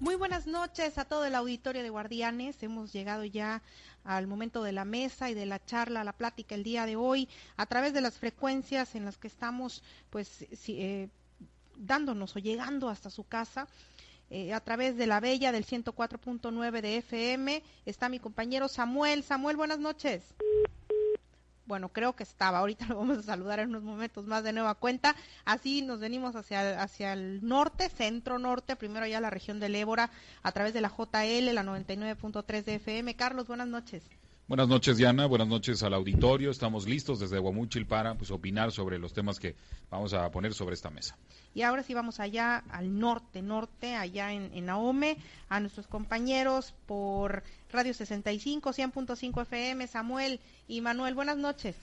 Muy buenas noches a todo el auditorio de Guardianes. Hemos llegado ya al momento de la mesa y de la charla, la plática el día de hoy, a través de las frecuencias en las que estamos, pues, eh, dándonos o llegando hasta su casa. Eh, a través de la Bella del 104.9 de FM está mi compañero Samuel. Samuel, buenas noches bueno, creo que estaba, ahorita lo vamos a saludar en unos momentos más de nueva cuenta, así nos venimos hacia, hacia el norte, centro norte, primero ya la región del Ébora, a través de la JL, la 99.3 de FM. Carlos, buenas noches. Buenas noches, Diana. Buenas noches al auditorio. Estamos listos desde Guamuchil para pues, opinar sobre los temas que vamos a poner sobre esta mesa. Y ahora sí vamos allá al norte, norte, allá en, en a nuestros compañeros por Radio 65, 100.5 FM, Samuel y Manuel. Buenas noches.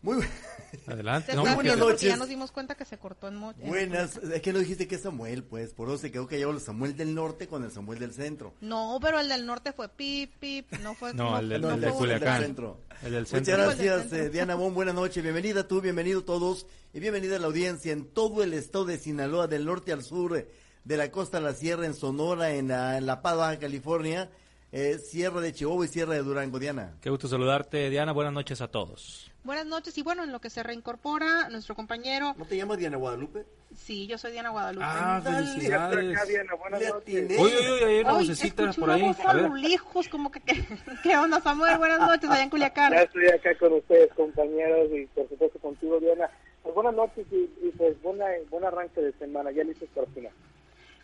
Muy Adelante. No, buenas noches. Ya nos dimos cuenta que se cortó en Buenas, es que no dijiste que es Samuel, pues, por eso se quedó que llevó el Samuel del norte con el Samuel del centro. No, pero el del norte fue pip, pip, no fue No, el, del, el, Culiacán. centro. El del centro. Muchas gracias, eh, Diana Bon, buenas noches, bienvenida tú, bienvenido todos y bienvenida a la audiencia en todo el estado de Sinaloa, del norte al sur, de la costa a la sierra, en Sonora, en la, en la Paz, Baja California eh, Sierra de Chihuahua y Sierra de Durango. Diana. Qué gusto saludarte, Diana. Buenas noches a todos. Buenas noches y bueno, en lo que se reincorpora nuestro compañero. ¿No te llamas Diana Guadalupe? Sí, yo soy Diana Guadalupe. Ah, felicidades. Acá, Diana, buenas noches. Oye, oye, hay una vocecita por ahí. A ver. Lejos, como que, ¿qué onda, Samuel? Buenas noches, allá en Culiacán. Ya estoy acá con ustedes, compañeros, y por supuesto contigo, Diana. Pues buenas noches y, y pues buena, buen arranque de semana, ya listos para el final.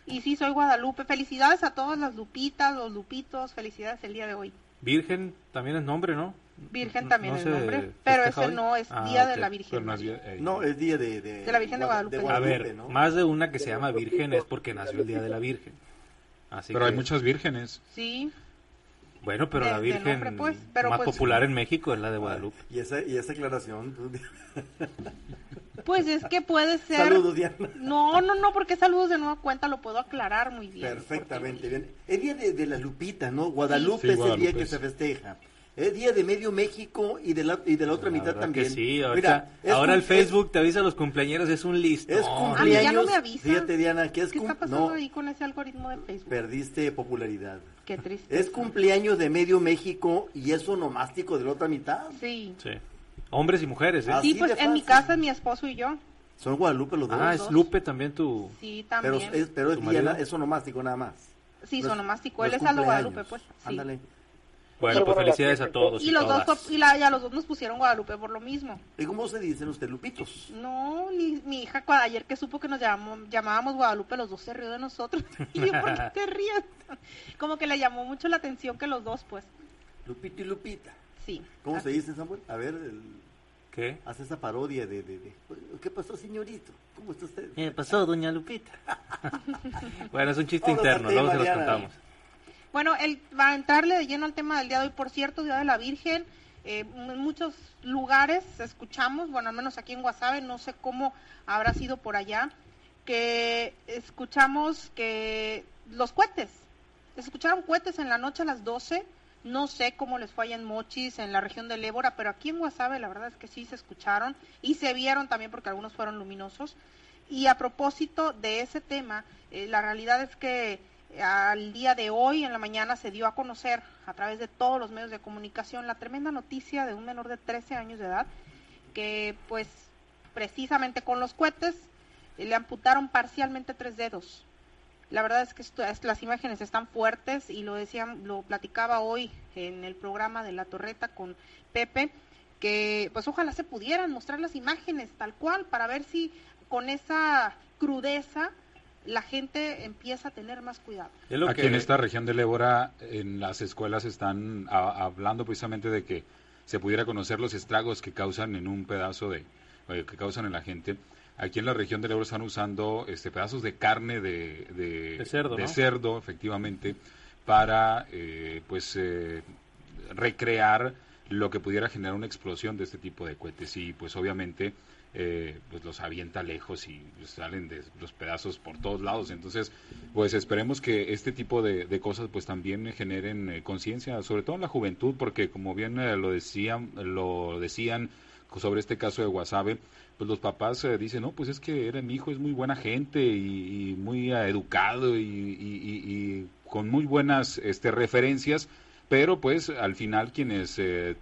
Y sí, soy Guadalupe. Felicidades a todas las Lupitas, los Lupitos. Felicidades el día de hoy. Virgen también es nombre, ¿no? Virgen también es nombre, pero ese no es ah, Día de la Virgen. No, es Día de, de, la Virgen de Guadalupe. a ver, más de una que se llama Virgen es porque nació el Día de la Virgen. Así pero hay muchas vírgenes. Sí. Bueno, pero la Virgen pues, más pues, popular en México es la de Guadalupe. Y esa, y esa aclaración. Pues es que puede ser. Saludos, Diana. No, no, no, porque saludos de nueva cuenta lo puedo aclarar muy bien. Perfectamente bien. El día de, la Lupita, ¿no? Guadalupe es el día que se festeja. Es día de medio México y de la, y de la otra mitad también. sí, Mira, ahora el Facebook te avisa a los cumpleaños, es un listo. Es cumpleaños. ya no me avisa. Fíjate, Diana, ¿qué, es ¿Qué está pasando ahí con ese algoritmo de Facebook? Perdiste popularidad. Qué triste. Es cumpleaños de medio México y es onomástico de la otra mitad. Sí. Sí. Hombres y mujeres, ¿eh? sí, pues en mi casa es mi esposo y yo. Son Guadalupe los dos. Ah, es Lupe también tu. Sí, también. Pero es, pero es, Diana, es onomástico nada más. Sí, es onomástico. Él es Aldo Guadalupe, pues. Sí. Bueno, pues felicidades a todos. Y, los dos, y la, ya los dos nos pusieron Guadalupe por lo mismo. ¿Y cómo se dicen usted, Lupitos? No, ni, mi hija ayer que supo que nos llamamos, llamábamos Guadalupe, los dos se rió de nosotros. y yo, ¿por qué te ríes? Como que le llamó mucho la atención que los dos, pues. Lupito y Lupita. Sí. ¿Cómo se dice, Samuel? A ver, el... ¿Qué? Hace esa parodia de, de, ¿Qué pasó, señorito? ¿Cómo está usted? ¿Qué pasó, doña Lupita? bueno, es un chiste interno, luego se los contamos. Bueno, el, va a entrarle de lleno al tema del día de hoy, por cierto, Día de la Virgen. Eh, en muchos lugares escuchamos, bueno, al menos aquí en Guasave, no sé cómo habrá sido por allá, que escuchamos que los cohetes, escucharon cohetes en la noche a las 12, no sé cómo les fue allá en Mochis, en la región del Ébora, pero aquí en Guasave la verdad es que sí se escucharon y se vieron también porque algunos fueron luminosos. Y a propósito de ese tema, eh, la realidad es que al día de hoy, en la mañana, se dio a conocer a través de todos los medios de comunicación la tremenda noticia de un menor de 13 años de edad que, pues, precisamente con los cohetes le amputaron parcialmente tres dedos. La verdad es que las imágenes están fuertes y lo decían, lo platicaba hoy en el programa de La Torreta con Pepe, que pues ojalá se pudieran mostrar las imágenes tal cual para ver si con esa crudeza la gente empieza a tener más cuidado. Aquí en esta región del Ébora, en las escuelas están hablando precisamente de que se pudiera conocer los estragos que causan en un pedazo de, eh, que causan en la gente. Aquí en la región del Ébora están usando este pedazos de carne de, de, cerdo, de cerdo, efectivamente, para eh, pues eh, recrear lo que pudiera generar una explosión de este tipo de cohetes. Y pues obviamente eh, pues los avienta lejos y salen de los pedazos por todos lados. Entonces, pues esperemos que este tipo de, cosas pues también generen eh, conciencia, sobre todo en la juventud, porque como bien eh, lo decían, lo decían sobre este caso de Guasave, pues los papás dicen, no, pues es que era mi hijo, es muy buena gente y, muy educado y, con muy buenas este, referencias, pero pues al final quienes eh,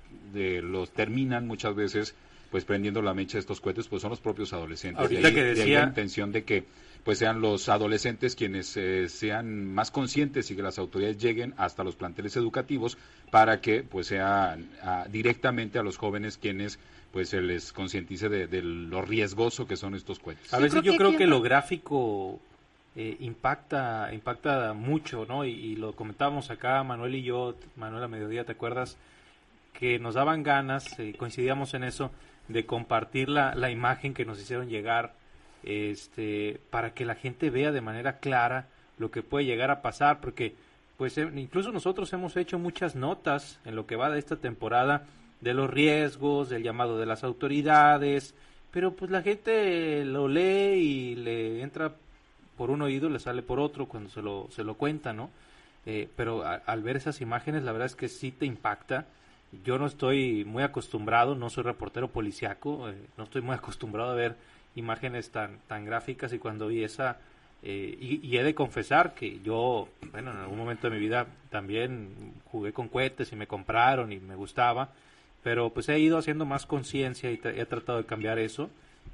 los terminan muchas veces pues prendiendo la mecha de estos cohetes pues son los propios adolescentes. Ahorita que decía... la intención de que pues sean los adolescentes quienes eh, sean más conscientes y que las autoridades lleguen hasta los planteles educativos para que pues sean directamente a los jóvenes quienes pues se les concientice de, lo riesgoso que son estos cohetes. A veces yo creo que lo gráfico eh, impacta impacta mucho, ¿no? Y, lo comentábamos acá Manuel y yo, Manuel a mediodía, ¿te acuerdas? Que nos daban ganas, eh, coincidíamos en eso, de compartir la, la imagen que nos hicieron llegar este, para que la gente vea de manera clara lo que puede llegar a pasar, porque pues eh, incluso nosotros hemos hecho muchas notas en lo que va de esta temporada de los riesgos, del llamado de las autoridades, pero pues la gente lo lee y le entra por un oído, le sale por otro cuando se lo, se lo cuenta, ¿no? Eh, pero al ver esas imágenes, la verdad es que sí te impacta. Yo no estoy muy acostumbrado, no soy reportero policiaco, eh, no estoy muy acostumbrado a ver imágenes tan, tan gráficas y cuando vi esa, eh, y, he de confesar que yo, bueno, en algún momento de mi vida también jugué con cohetes y me compraron y me gustaba, pero pues he ido haciendo más conciencia y he tratado de cambiar eso.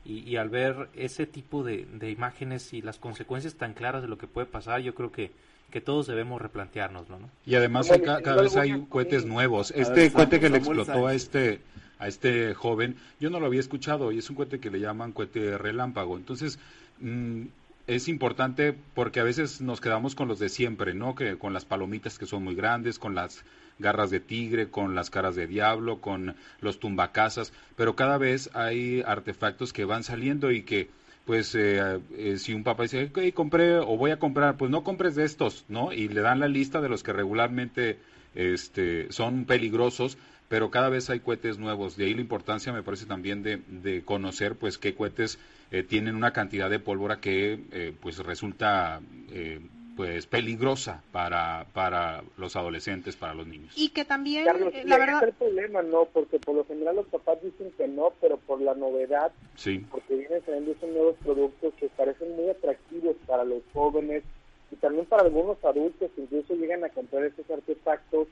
Y, al ver ese tipo de, imágenes y las consecuencias tan claras de lo que puede pasar, yo creo que, que todos debemos replanteárnoslo, ¿no? Y además cada, vez hay cohetes nuevos. Este cohete que le explotó a este a este joven, yo no lo había escuchado y es un cohete que le llaman cohete relámpago. Entonces, mm, es importante porque a veces nos quedamos con los de siempre, ¿no? Que con las palomitas que son muy grandes, con las garras de tigre, con las caras de diablo, con los tumbacasas, pero cada vez hay artefactos que van saliendo y que pues eh, eh, si un papá dice, ok, compré o voy a comprar, pues no compres de estos, ¿no? Y le dan la lista de los que regularmente este, son peligrosos, pero cada vez hay cohetes nuevos. De ahí la importancia, me parece también, de, de conocer pues qué cohetes eh, tienen una cantidad de pólvora que eh, pues resulta eh, pues peligrosa para, para los adolescentes, para los niños. Y que también, la verdad... el problema, no, porque por lo general los papás dicen que no, pero por la novedad, sí. porque vienen saliendo esos nuevos productos que parecen muy atractivos para los jóvenes y también para algunos adultos, incluso llegan a comprar esos artefactos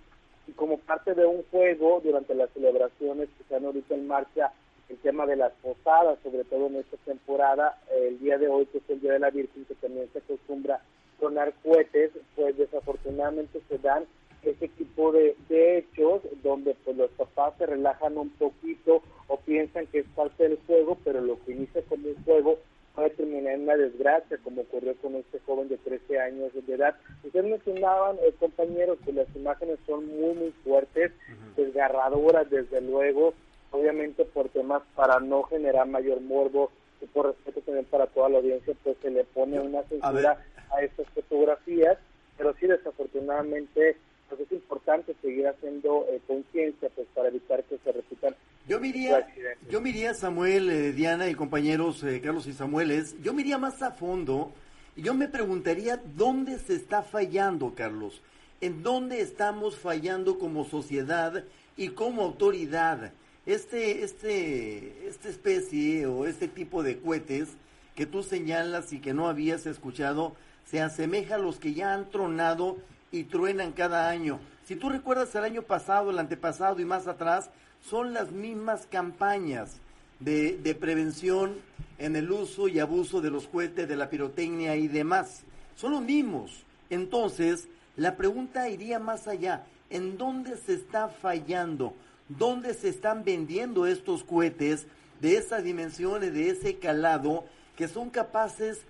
y como parte de un juego durante las celebraciones que están ahorita en marcha, el tema de las posadas, sobre todo en esta temporada, el día de hoy, que es el Día de la Virgen, que también se acostumbra tronar cohetes, pues desafortunadamente se dan ese tipo de, de, hechos donde pues los papás se relajan un poquito o piensan que es parte del juego, pero lo que inicia como un juego puede terminar en una desgracia, como ocurrió con este joven de 13 años de edad. Ustedes mencionaban, eh, compañeros, que las imágenes son muy, muy fuertes, desgarradoras, desde luego, obviamente por temas para no generar mayor morbo y por respeto también para toda la audiencia, pues se le pone una censura a, estas fotografías, pero sí, desafortunadamente, pues es importante seguir haciendo eh, conciencia pues para evitar que se repitan yo miría, yo miría Samuel, eh, Diana y compañeros eh, Carlos y Samueles, yo miría más a fondo y yo me preguntaría dónde se está fallando, Carlos, en dónde estamos fallando como sociedad y como autoridad. Este, este, esta especie o este tipo de cohetes que tú señalas y que no habías escuchado se asemeja a los que ya han tronado y truenan cada año. Si tú recuerdas el año pasado, el antepasado y más atrás, son las mismas campañas de, de, prevención en el uso y abuso de los cohetes, de la pirotecnia y demás. Son los mismos. Entonces, la pregunta iría más allá. ¿En dónde se está fallando? ¿Dónde se están vendiendo estos cohetes de esas dimensiones, de ese calado, que son capaces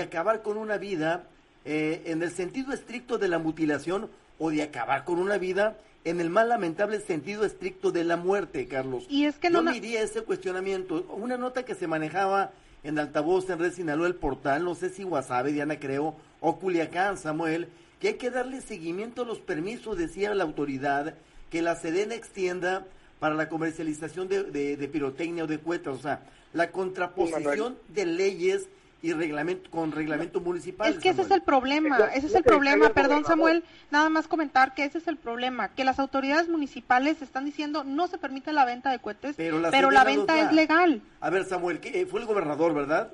acabar con una vida eh, en el sentido estricto de la mutilación o de acabar con una vida en el más lamentable sentido estricto de la muerte, Carlos. Y es que no Yo me ese cuestionamiento. Una nota que se manejaba en altavoz en Red Sinaloa, el portal, no sé si Guasave, Diana creo, o Culiacán, Samuel, que hay que darle seguimiento a los permisos, decía la autoridad, que la Sedena extienda para la comercialización de, de, pirotecnia o de cuetas. O sea, la contraposición de leyes y reglamento con reglamento municipal. Es que ese es el problema, ese es el problema, perdón Samuel, nada más comentar que ese es el problema, que las autoridades municipales están diciendo no se permite la venta de cohetes, pero la, venta es legal. A ver Samuel, ¿qué, fue el gobernador, ¿verdad?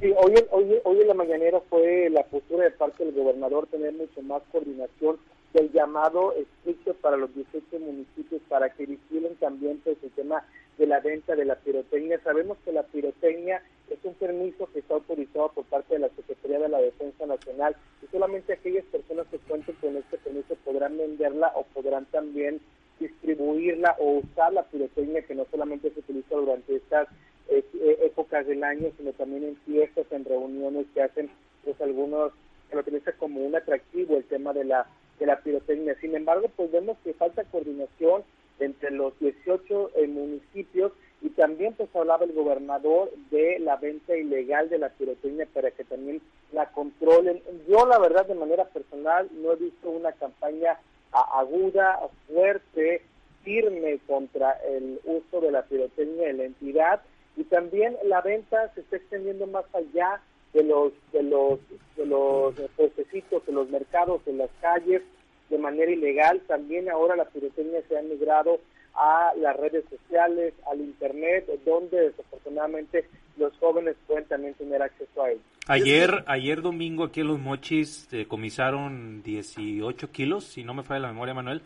Sí, hoy, hoy, hoy en la mañanera fue la postura de parte del gobernador tener mucho más coordinación del llamado estricto para los 18 municipios para que vigilen también pues, el tema de la venta de la pirotecnia. Sabemos que la pirotecnia es un permiso que está autorizado por parte de la Secretaría de la Defensa Nacional y solamente aquellas personas que cuenten con este permiso podrán venderla o podrán también distribuirla o usar la pirotecnia que no solamente se utiliza durante estas eh, épocas del año, sino también en fiestas, en reuniones que hacen pues algunos que lo utilizan como un atractivo el tema de la de la pirotecnia. Sin embargo, pues vemos que falta coordinación entre los 18 eh, municipios y también pues hablaba el gobernador de la venta ilegal de la pirotecnia para que también la controlen. Yo la verdad de manera personal no he visto una campaña aguda, fuerte, firme contra el uso de la pirotecnia en la entidad y también la venta se está extendiendo más allá de los de los de los puestecitos, de los mercados, de las calles de manera ilegal. También ahora la pirotecnia se ha migrado a las redes sociales, al internet, donde desafortunadamente los jóvenes pueden también tener acceso a él. Ayer, ayer domingo aquí en Los Mochis comisaron 18 kilos, si no me falla la memoria Manuel,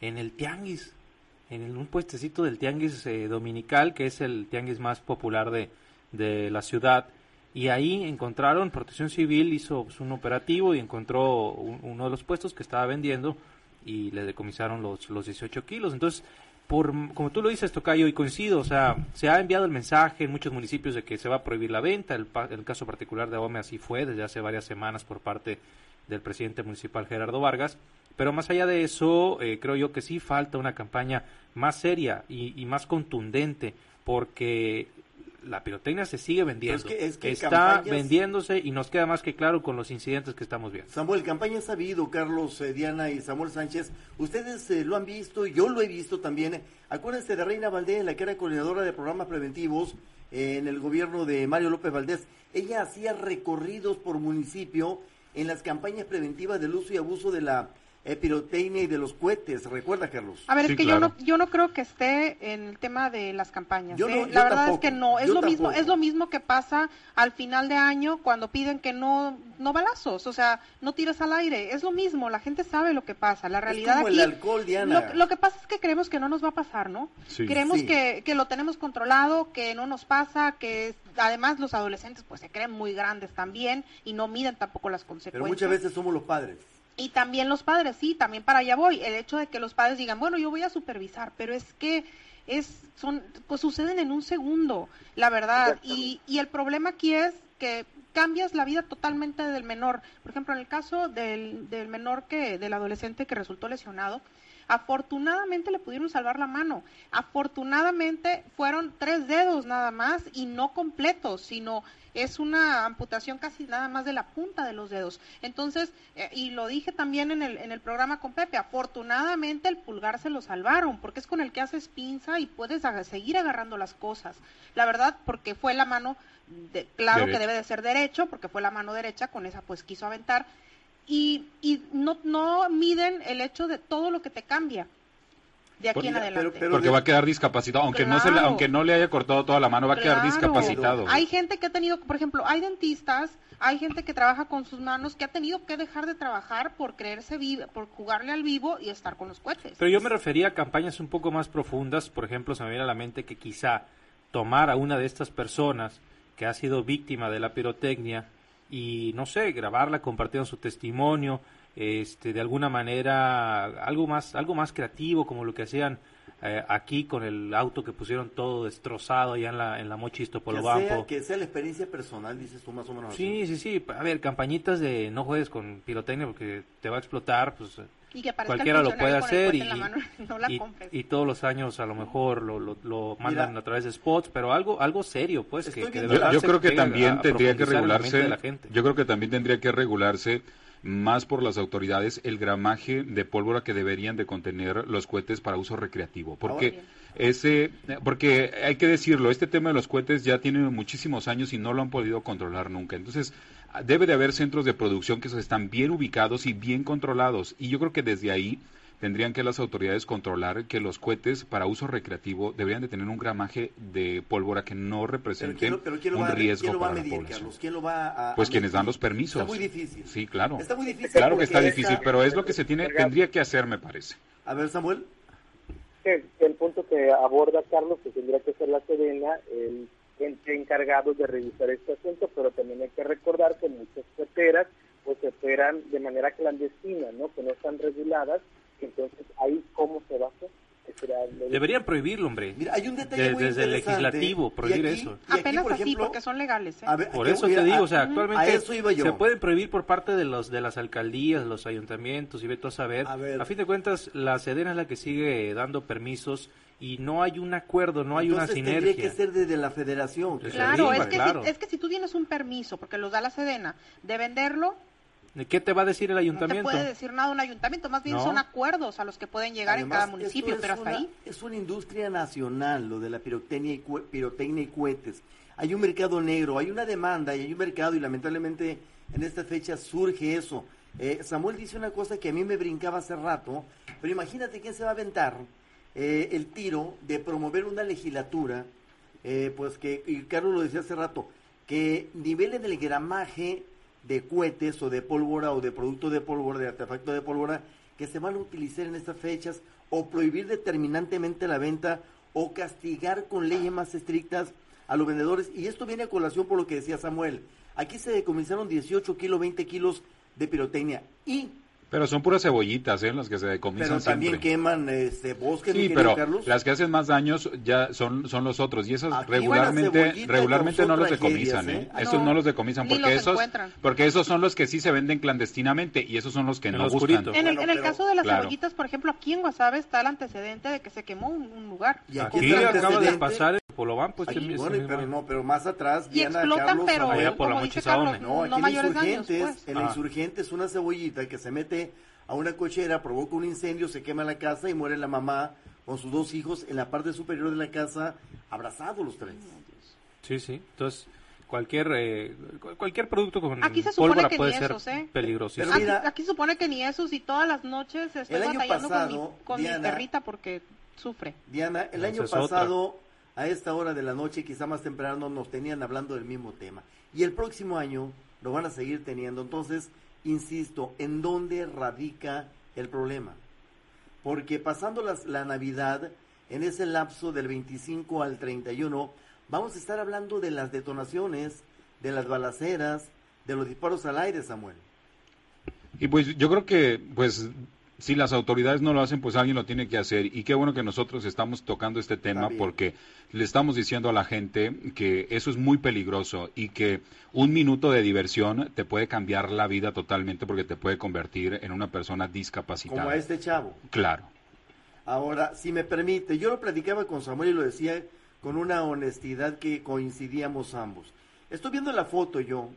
en el tianguis, en un puestecito del tianguis eh, dominical, que es el tianguis más popular de, de la ciudad y ahí encontraron, Protección Civil hizo pues, un operativo y encontró uno de los puestos que estaba vendiendo y le decomisaron los, los 18 kilos. Entonces, por, como tú lo dices, Tocayo, y coincido, o sea, se ha enviado el mensaje en muchos municipios de que se va a prohibir la venta, el, el caso particular de Ome así fue desde hace varias semanas por parte del presidente municipal Gerardo Vargas, pero más allá de eso, eh, creo yo que sí falta una campaña más seria y más contundente, porque la pirotecnia se sigue vendiendo. Está vendiéndose y nos queda más que claro con los incidentes que estamos viendo. Samuel, campaña ha sabido, Carlos eh, Diana y Samuel Sánchez. Ustedes eh, lo han visto, yo lo he visto también. Acuérdense de Reina Valdés, la que era coordinadora de programas preventivos eh, en el gobierno de Mario López Valdés. Ella hacía recorridos por municipio en las campañas preventivas del uso y abuso de la pirotecnia y de los cohetes, ¿recuerda, Carlos? A ver, es que yo no yo no creo que esté en el tema de las campañas. ¿eh? la verdad es que no, es lo mismo es lo mismo que pasa al final de año cuando piden que no no balazos, o sea, no tires al aire, es lo mismo, la gente sabe lo que pasa, la realidad es como el alcohol, Diana. Lo, que pasa es que creemos que no nos va a pasar, ¿no? Creemos Que, que lo tenemos controlado, que no nos pasa, que además los adolescentes pues se creen muy grandes también y no miden tampoco las consecuencias. Pero muchas veces somos los padres. Y también los padres, sí, también para allá voy. El hecho de que los padres digan, bueno, yo voy a supervisar, pero es que es, son, pues suceden en un segundo, la verdad. Y, y el problema aquí es que cambias la vida totalmente del menor. Por ejemplo, en el caso del, del menor que, del adolescente que resultó lesionado, afortunadamente le pudieron salvar la mano. Afortunadamente fueron tres dedos nada más y no completos, sino es una amputación casi nada más de la punta de los dedos. Entonces, eh, y lo dije también en el, en el programa con Pepe, afortunadamente el pulgar se lo salvaron, porque es con el que haces pinza y puedes seguir agarrando las cosas. La verdad, porque fue la mano, de, claro que debe de ser derecho, porque fue la mano derecha, con esa pues quiso aventar, y, y no, no miden el hecho de todo lo que te cambia de aquí en adelante. Porque va a quedar discapacitado, aunque no se le, aunque no le haya cortado toda la mano, va a quedar discapacitado. Hay gente que ha tenido, por ejemplo, hay dentistas, hay gente que trabaja con sus manos que ha tenido que dejar de trabajar por creerse vivo, por jugarle al vivo y estar con los cohetes. Pero yo me refería a campañas un poco más profundas, por ejemplo, se me viene a la mente que quizá tomar a una de estas personas que ha sido víctima de la pirotecnia y no sé, grabarla compartiendo su testimonio, este, de alguna manera algo más, algo más creativo como lo que hacían eh, aquí con el auto que pusieron todo destrozado allá en la, en la Mochisto Que sea, que sea la experiencia personal, dices tú más o menos. Sí, sí, sí. A ver, campañitas de no juegues con pirotecnia porque te va a explotar, pues cualquiera lo puede hacer y, y, todos los años a lo mejor lo, lo, mandan a través de spots, pero algo algo serio, pues. Que, yo, creo que también tendría que regularse. Yo creo que también tendría que regularse más por las autoridades el gramaje de pólvora que deberían de contener los cohetes para uso recreativo, porque ese porque hay que decirlo, este tema de los cohetes ya tiene muchísimos años y no lo han podido controlar nunca. Entonces, debe de haber centros de producción que están bien ubicados y bien controlados y yo creo que desde ahí tendrían que las autoridades controlar que los cohetes para uso recreativo deberían de tener un gramaje de pólvora que no represente un riesgo para la población. ¿Quién lo va a, pues quienes dan los permisos. Está muy difícil. Sí, claro. Está muy difícil. Claro que está difícil, pero es lo que se tiene, tendría que hacer, me parece. A ver, Samuel. El, el punto que aborda Carlos, que tendría que ser la Sedena, el ente encargado de revisar este asunto, pero también hay que recordar que muchas carreteras pues operan de manera clandestina, ¿no? Que no están reguladas, entonces ahí cómo se va a hacer. Deberían prohibirlo, hombre. Mira, hay un detalle muy Desde el legislativo, prohibir eso. Apenas así, porque son legales. ¿eh? por eso te digo, o sea, actualmente se pueden prohibir por parte de los de las alcaldías, los ayuntamientos y ve a saber. A, fin de cuentas, la Sedena es la que sigue dando permisos y no hay un acuerdo, no hay una sinergia. tendría que ser desde la federación. Claro, es, que Si, es que si tú tienes un permiso, porque los da la Sedena, de venderlo, ¿Qué te va a decir el ayuntamiento? No te puede decir nada un ayuntamiento, más bien son acuerdos a los que pueden llegar en cada municipio, pero hasta ahí. Es una industria nacional lo de la pirotecnia y, pirotecnia y cohetes. Hay un mercado negro, hay una demanda y hay un mercado y lamentablemente en esta fecha surge eso. Eh, Samuel dice una cosa que a mí me brincaba hace rato, pero imagínate quién se va a aventar eh, el tiro de promover una legislatura, eh, pues que, y Carlos lo decía hace rato, que nivelen el gramaje de cohetes o de pólvora o de producto de pólvora, de artefacto de pólvora, que se van a utilizar en estas fechas o prohibir determinantemente la venta o castigar con leyes más estrictas a los vendedores. Y esto viene a colación por lo que decía Samuel. Aquí se decomisaron 18 kilos, 20 kilos de pirotecnia y pero son puras cebollitas, ¿eh? Las que se decomisan Pero también queman este bosque, sí, pero las que hacen más daños ya son son los otros y esos regularmente regularmente no los decomisan, ¿eh? ¿eh? Esos no, los decomisan porque esos porque esos son los que sí se venden clandestinamente y esos son los que no gustan. En el, en el caso de las cebollitas, por ejemplo, aquí en Guasave está el antecedente de que se quemó un, lugar. Y aquí acaba de pasar Polobán, pues bueno, pero no, pero más atrás y explotan, pero allá por la Carlos, no, aquí en Insurgentes, pues. en Insurgentes una cebollita que se mete a una cochera, provoca un incendio, se quema la casa y muere la mamá con sus dos hijos en la parte superior de la casa, abrazados los tres. Sí, sí. Entonces, cualquier eh, cualquier producto con aquí se supone que puede ni ser ¿eh? peligroso. aquí, se supone que ni esos y todas las noches estoy batallando pasado, con, mi, perrita porque sufre. Diana, el año pasado a esta hora de la noche, quizá más temprano, nos tenían hablando del mismo tema. Y el próximo año lo van a seguir teniendo. Entonces, insisto, ¿en dónde radica el problema? Porque pasando las, la Navidad, en ese lapso del 25 al 31, vamos a estar hablando de las detonaciones, de las balaceras, de los disparos al aire, Samuel. Y pues yo creo que pues si las autoridades no lo hacen, pues alguien lo tiene que hacer. Y qué bueno que nosotros estamos tocando este tema porque le estamos diciendo a la gente que eso es muy peligroso y que un minuto de diversión te puede cambiar la vida totalmente porque te puede convertir en una persona discapacitada. Como a este chavo. Claro. Ahora, si me permite, yo lo platicaba con Samuel y lo decía con una honestidad que coincidíamos ambos. Estoy viendo la foto yo.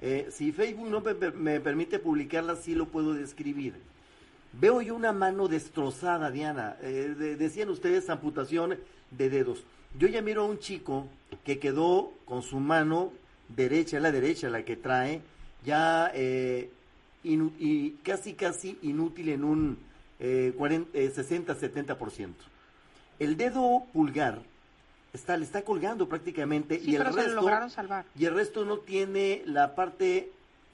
Eh, si Facebook no me, me permite publicarla, sí lo puedo describir. Veo yo una mano destrozada, Diana. Eh, decían ustedes amputación de dedos. Yo ya miro a un chico que quedó con su mano derecha, la derecha, la que trae, ya eh, y casi, casi inútil en un eh, 60-70%. Eh, El dedo pulgar está, le está colgando prácticamente y el resto salvar. y el resto no tiene la parte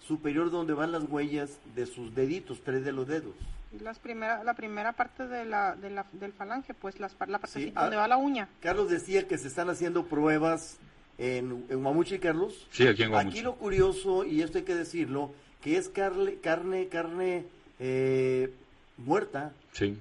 superior donde van las huellas de sus deditos, tres de los dedos las primera, la primera parte de la, de la, del falange, pues las, la parte donde ah, va la uña. Carlos decía que se están haciendo pruebas en, en Guamuchi, Carlos. Sí, aquí en Guamuchi. Aquí lo curioso, y esto hay que decirlo, que es carne, carne, carne eh, muerta. Sí.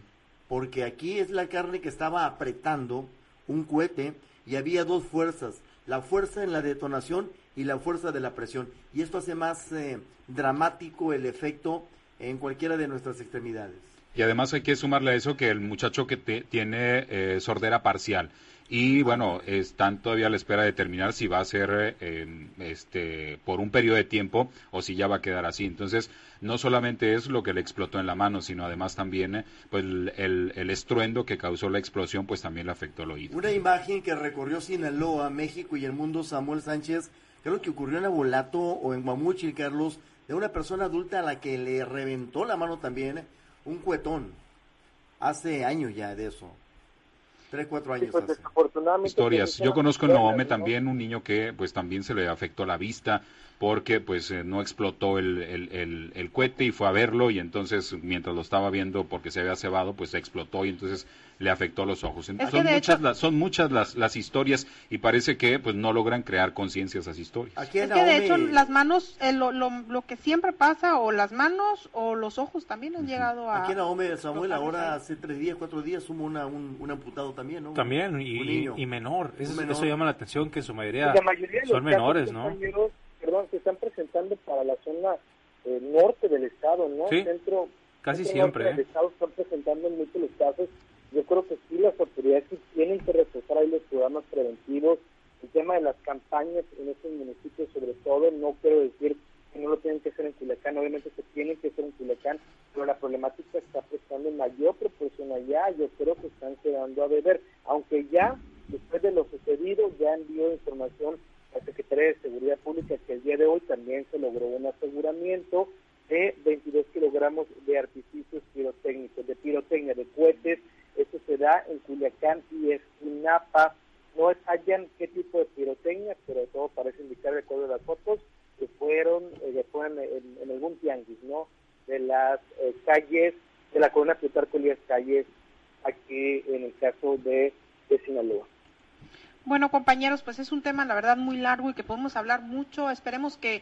Porque aquí es la carne que estaba apretando un cohete y había dos fuerzas, la fuerza en la detonación y la fuerza de la presión. Y esto hace más eh, dramático el efecto en cualquiera de nuestras extremidades. Y además hay que sumarle a eso que el muchacho que tiene eh, sordera parcial y bueno, están todavía a la espera de determinar si va a ser eh, este, por un periodo de tiempo o si ya va a quedar así. Entonces, no solamente es lo que le explotó en la mano, sino además también eh, pues, el, el, estruendo que causó la explosión, pues también le afectó el oído. Una imagen que recorrió Sinaloa, México y el mundo, Samuel Sánchez, creo que ocurrió en Abolato o en Guamuchil, Carlos, de una persona adulta a la que le reventó la mano también un cuetón. hace años ya de eso. Tres, cuatro años pues, hace. Historias. Yo conozco en ¿no? también un niño que pues también se le afectó la vista porque pues eh, no explotó el, el, el, el cohete y fue a verlo y entonces mientras lo estaba viendo porque se había cebado pues se explotó y entonces le afectó los ojos. que son, muchas hecho- las, son muchas las, las historias y parece que pues no logran crear conciencia esas historias. Aquí Es que de hecho las manos, eh, lo, lo, lo que siempre pasa, o las manos o los ojos también han llegado a... Aquí en Nahome, Samuel, ahora hace tres días, cuatro días, hubo una, un, un amputado también, ¿no? También, Un y, niño. y menor. Eso, Un menor. eso llama la atención, que en su mayoría, La mayoría de los son menores, ¿no? Perdón, se están presentando para la zona eh, norte del estado, ¿no? Sí, Centro, casi centro siempre, norte ¿eh? del estado están presentando en muchos los casos. Yo creo que sí, las autoridades tienen que reforzar ahí los programas preventivos. El tema de las campañas en estos municipios, sobre todo, no quiero decir que no lo tienen que hacer en Culiacán, obviamente se tienen que hacer en Culiacán, pero la problemática está prestando mayor proporción allá. Yo creo que están quedando a deber, aunque ya, después de lo sucedido, ya envió información la Secretaría de Seguridad Pública que el día de hoy también se logró un aseguramiento de 22 kilogramos de artificios pirotécnicos, de pirotecnia, de cohetes. Eso se da en Culiacán y Esquinapa. No hallan qué tipo de pirotecnia, pero todo parece indicar, de acuerdo a las fotos, que fueron, eh, que fueron en, en algún tianguis, ¿no? De las eh, calles, de la columna Plutarco Elías Calles, aquí en el caso de, Sinaloa. Bueno, compañeros, pues es un tema, la verdad, muy largo y que podemos hablar mucho. Esperemos que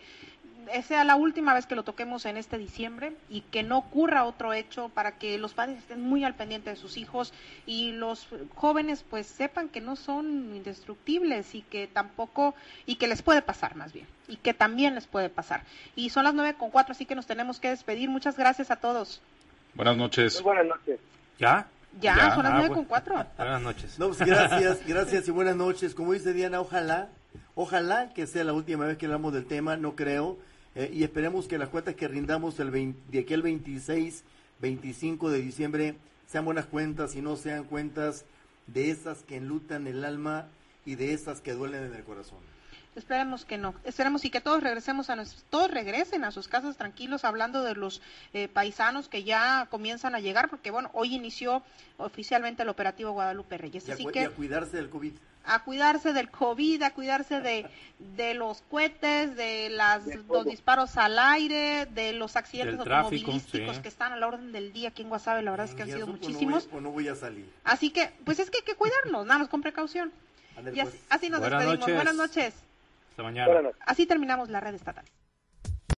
sea la última vez que lo toquemos en este diciembre y que no ocurra otro hecho para que los padres estén muy al pendiente de sus hijos y los jóvenes pues sepan que no son indestructibles y que tampoco y que les puede pasar más bien y que también les puede pasar. Y son las nueve con cuatro, así que nos tenemos que despedir. Muchas gracias a todos. Buenas noches. Muy buenas noches. ¿Ya? Ya, Ya, son las ah, nueve con cuatro. Buenas noches. No, pues gracias, gracias y buenas noches. Como dice Diana, ojalá, ojalá que sea la última vez que hablamos del tema, no creo, eh, y esperemos que las cuentas que rindamos el 20 de aquí al 26, 25 de diciembre sean buenas cuentas y no sean cuentas de esas que enlutan el alma y de esas que duelen en el corazón. Esperemos que no. Esperemos y que todos regresemos a nuestros, todos regresen a sus casas tranquilos, hablando de los eh, paisanos que ya comienzan a llegar, porque bueno, hoy inició oficialmente el operativo Guadalupe Reyes. Y a, Así y que a cuidarse del COVID. a cuidarse del COVID, a cuidarse de, de los cohetes, de las, los disparos al aire, de los accidentes Del tráfico, automovilísticos sí. que están a la orden del día aquí en Guasave, la verdad es que han sido muchísimos. No voy, o no voy a salir. Así que, pues es que hay que cuidarnos, nada más con precaución. Y así, pues. así nos Buenas despedimos. noches. Buenas noches. Hasta mañana. Buenas noches. Así terminamos la red estatal.